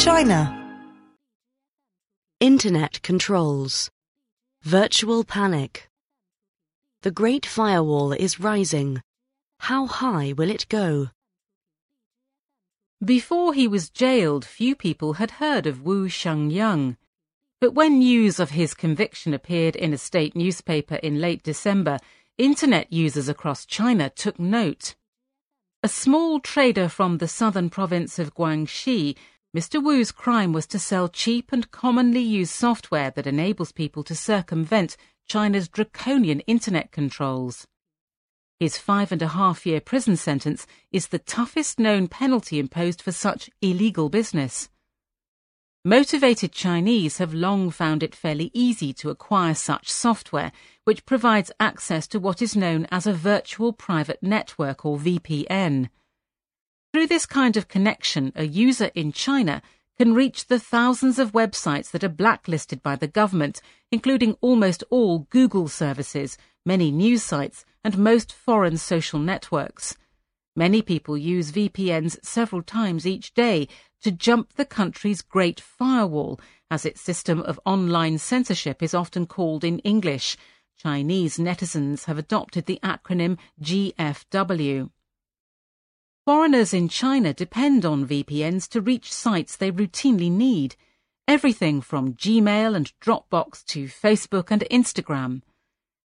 China. Internet controls. Virtual panic. The Great Firewall is rising. How high will it go? Before he was jailed, few people had heard of Wu Xiangyang. But when news of his conviction appeared in a state newspaper in late December, internet users across China took note. A small trader from the southern province of Guangxi, Mr. Wu's crime was to sell cheap and commonly used software that enables people to circumvent China's draconian internet controls. His five and a half year prison sentence is the toughest known penalty imposed for such illegal business. Motivated Chinese have long found it fairly easy to acquire such software, which provides access to what is known as a virtual private network or VPN. Through this kind of connection, a user in China can reach the thousands of websites that are blacklisted by the government, including almost all Google services, many news sites, and most foreign social networks. Many people use VPNs several times each day to jump the country's Great Firewall, as its system of online censorship is often called in English. Chinese netizens have adopted the acronym GFW. Foreigners in China depend on VPNs to reach sites they routinely need, everything from Gmail and Dropbox to Facebook and Instagram.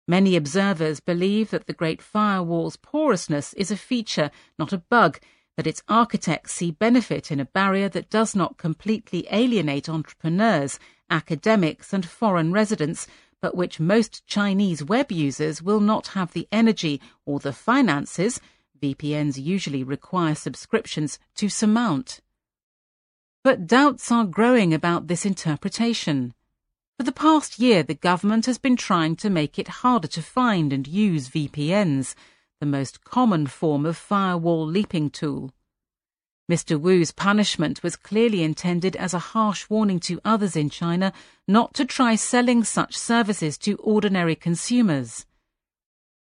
Many observers believe that the Great Firewall's porousness is a feature, not a bug, that its architects see benefit in a barrier that does not completely alienate entrepreneurs, academics, and foreign residents, but which most Chinese web users will not have the energy or the finances VPNs usually require subscriptions to surmount. But doubts are growing about this interpretation. For the past year, the government has been trying to make it harder to find and use VPNs, the most common form of firewall leaping tool. Mr. Wu's punishment was clearly intended as a harsh warning to others in China not to try selling such services to ordinary consumers.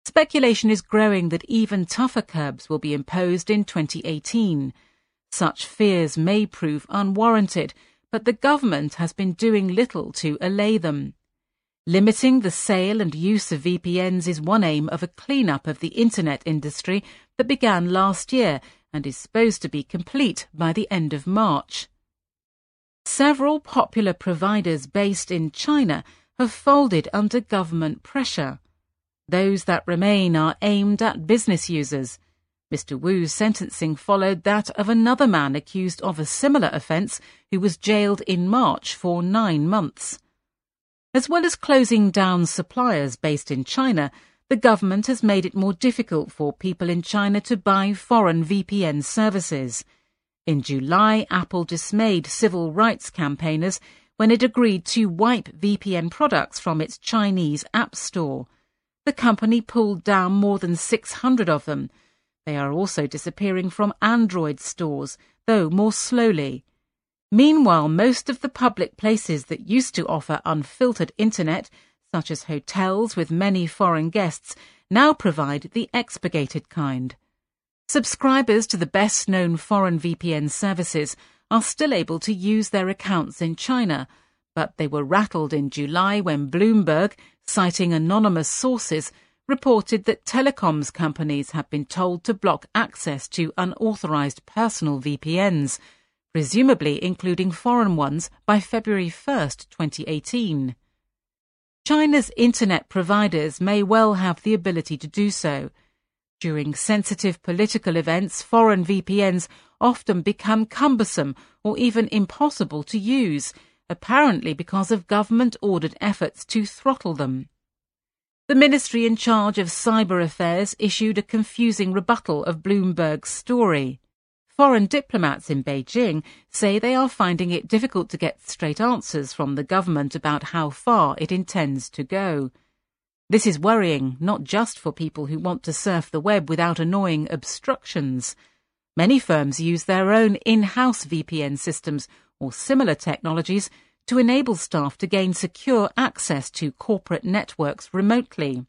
Speculation is growing that even tougher curbs will be imposed in 2018. Such fears may prove unwarranted, but the government has been doing little to allay them. Limiting the sale and use of VPNs is one aim of a cleanup of the internet industry that began last year and is supposed to be complete by the end of March. Several popular providers based in China have folded under government pressure. Those that remain are aimed at business users. Mr. Wu's sentencing followed that of another man accused of a similar offence who was jailed in March for nine months. As well as closing down suppliers based in China, the government has made it more difficult for people in China to buy foreign VPN services. In July, Apple dismayed civil rights campaigners when it agreed to wipe VPN products from its Chinese App Store. The company pulled down more than 600 of them. They are also disappearing from Android stores, though more slowly. Meanwhile, most of the public places that used to offer unfiltered internet, such as hotels with many foreign guests, now provide the expurgated kind. Subscribers to the best known foreign VPN services are still able to use their accounts in China, but they were rattled in July when Bloomberg, citing anonymous sources, reported that telecoms companies have been told to block access to unauthorized personal VPNs presumably including foreign ones, by February 1, 2018. China's internet providers may well have the ability to do so. During sensitive political events, foreign VPNs often become cumbersome or even impossible to use, apparently because of government ordered efforts to throttle them. The ministry in charge of cyber affairs issued a confusing rebuttal of Bloomberg's story. Foreign diplomats in Beijing say they are finding it difficult to get straight answers from the government about how far it intends to go. This is worrying not just for people who want to surf the web without annoying obstructions. Many firms use their own in-house VPN systems or similar technologies to enable staff to gain secure access to corporate networks remotely.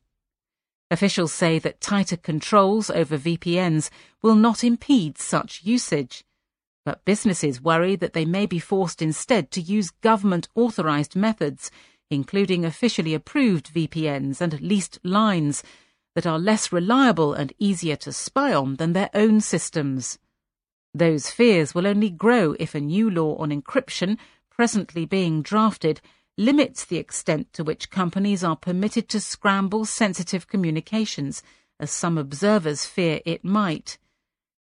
Officials say that tighter controls over VPNs will not impede such usage. But businesses worry that they may be forced instead to use government authorized methods, including officially approved VPNs and leased lines, that are less reliable and easier to spy on than their own systems. Those fears will only grow if a new law on encryption, presently being drafted, limits the extent to which companies are permitted to scramble sensitive communications, as some observers fear it might.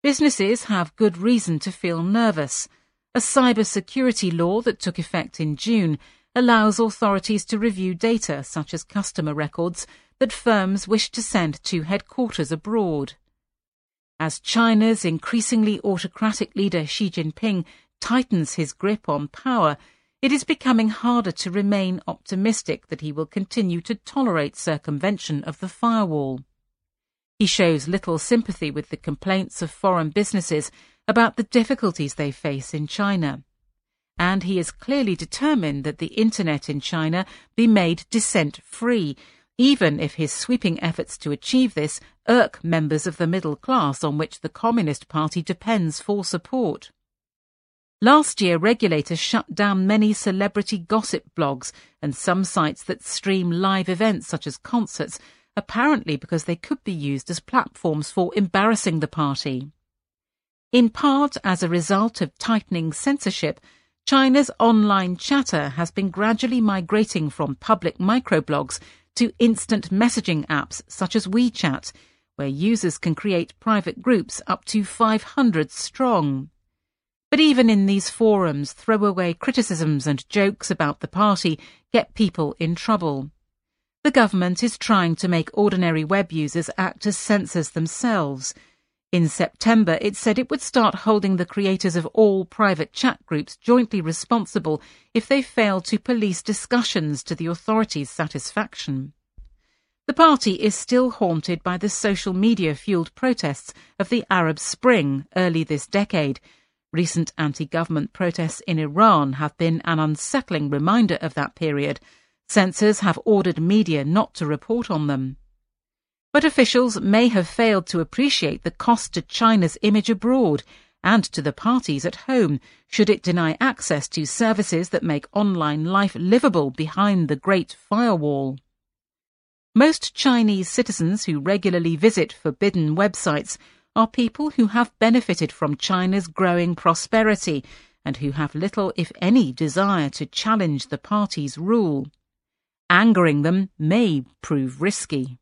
Businesses have good reason to feel nervous. A cybersecurity law that took effect in June allows authorities to review data such as customer records that firms wish to send to headquarters abroad. As China's increasingly autocratic leader Xi Jinping tightens his grip on power, it is becoming harder to remain optimistic that he will continue to tolerate circumvention of the firewall. He shows little sympathy with the complaints of foreign businesses about the difficulties they face in China. And he is clearly determined that the internet in China be made dissent free, even if his sweeping efforts to achieve this irk members of the middle class on which the Communist Party depends for support. Last year, regulators shut down many celebrity gossip blogs and some sites that stream live events such as concerts, apparently because they could be used as platforms for embarrassing the party. In part as a result of tightening censorship, China's online chatter has been gradually migrating from public microblogs to instant messaging apps such as WeChat, where users can create private groups up to 500 strong. But even in these forums, throwaway criticisms and jokes about the party get people in trouble. The government is trying to make ordinary web users act as censors themselves. In September, it said it would start holding the creators of all private chat groups jointly responsible if they fail to police discussions to the authorities' satisfaction. The party is still haunted by the social media fueled protests of the Arab Spring early this decade Recent anti government protests in Iran have been an unsettling reminder of that period. Censors have ordered media not to report on them. But officials may have failed to appreciate the cost to China's image abroad and to the parties at home should it deny access to services that make online life livable behind the Great Firewall. Most Chinese citizens who regularly visit forbidden websites are people who have benefited from China's growing prosperity and who have little, if any, desire to challenge the party's rule. Angering them may prove risky.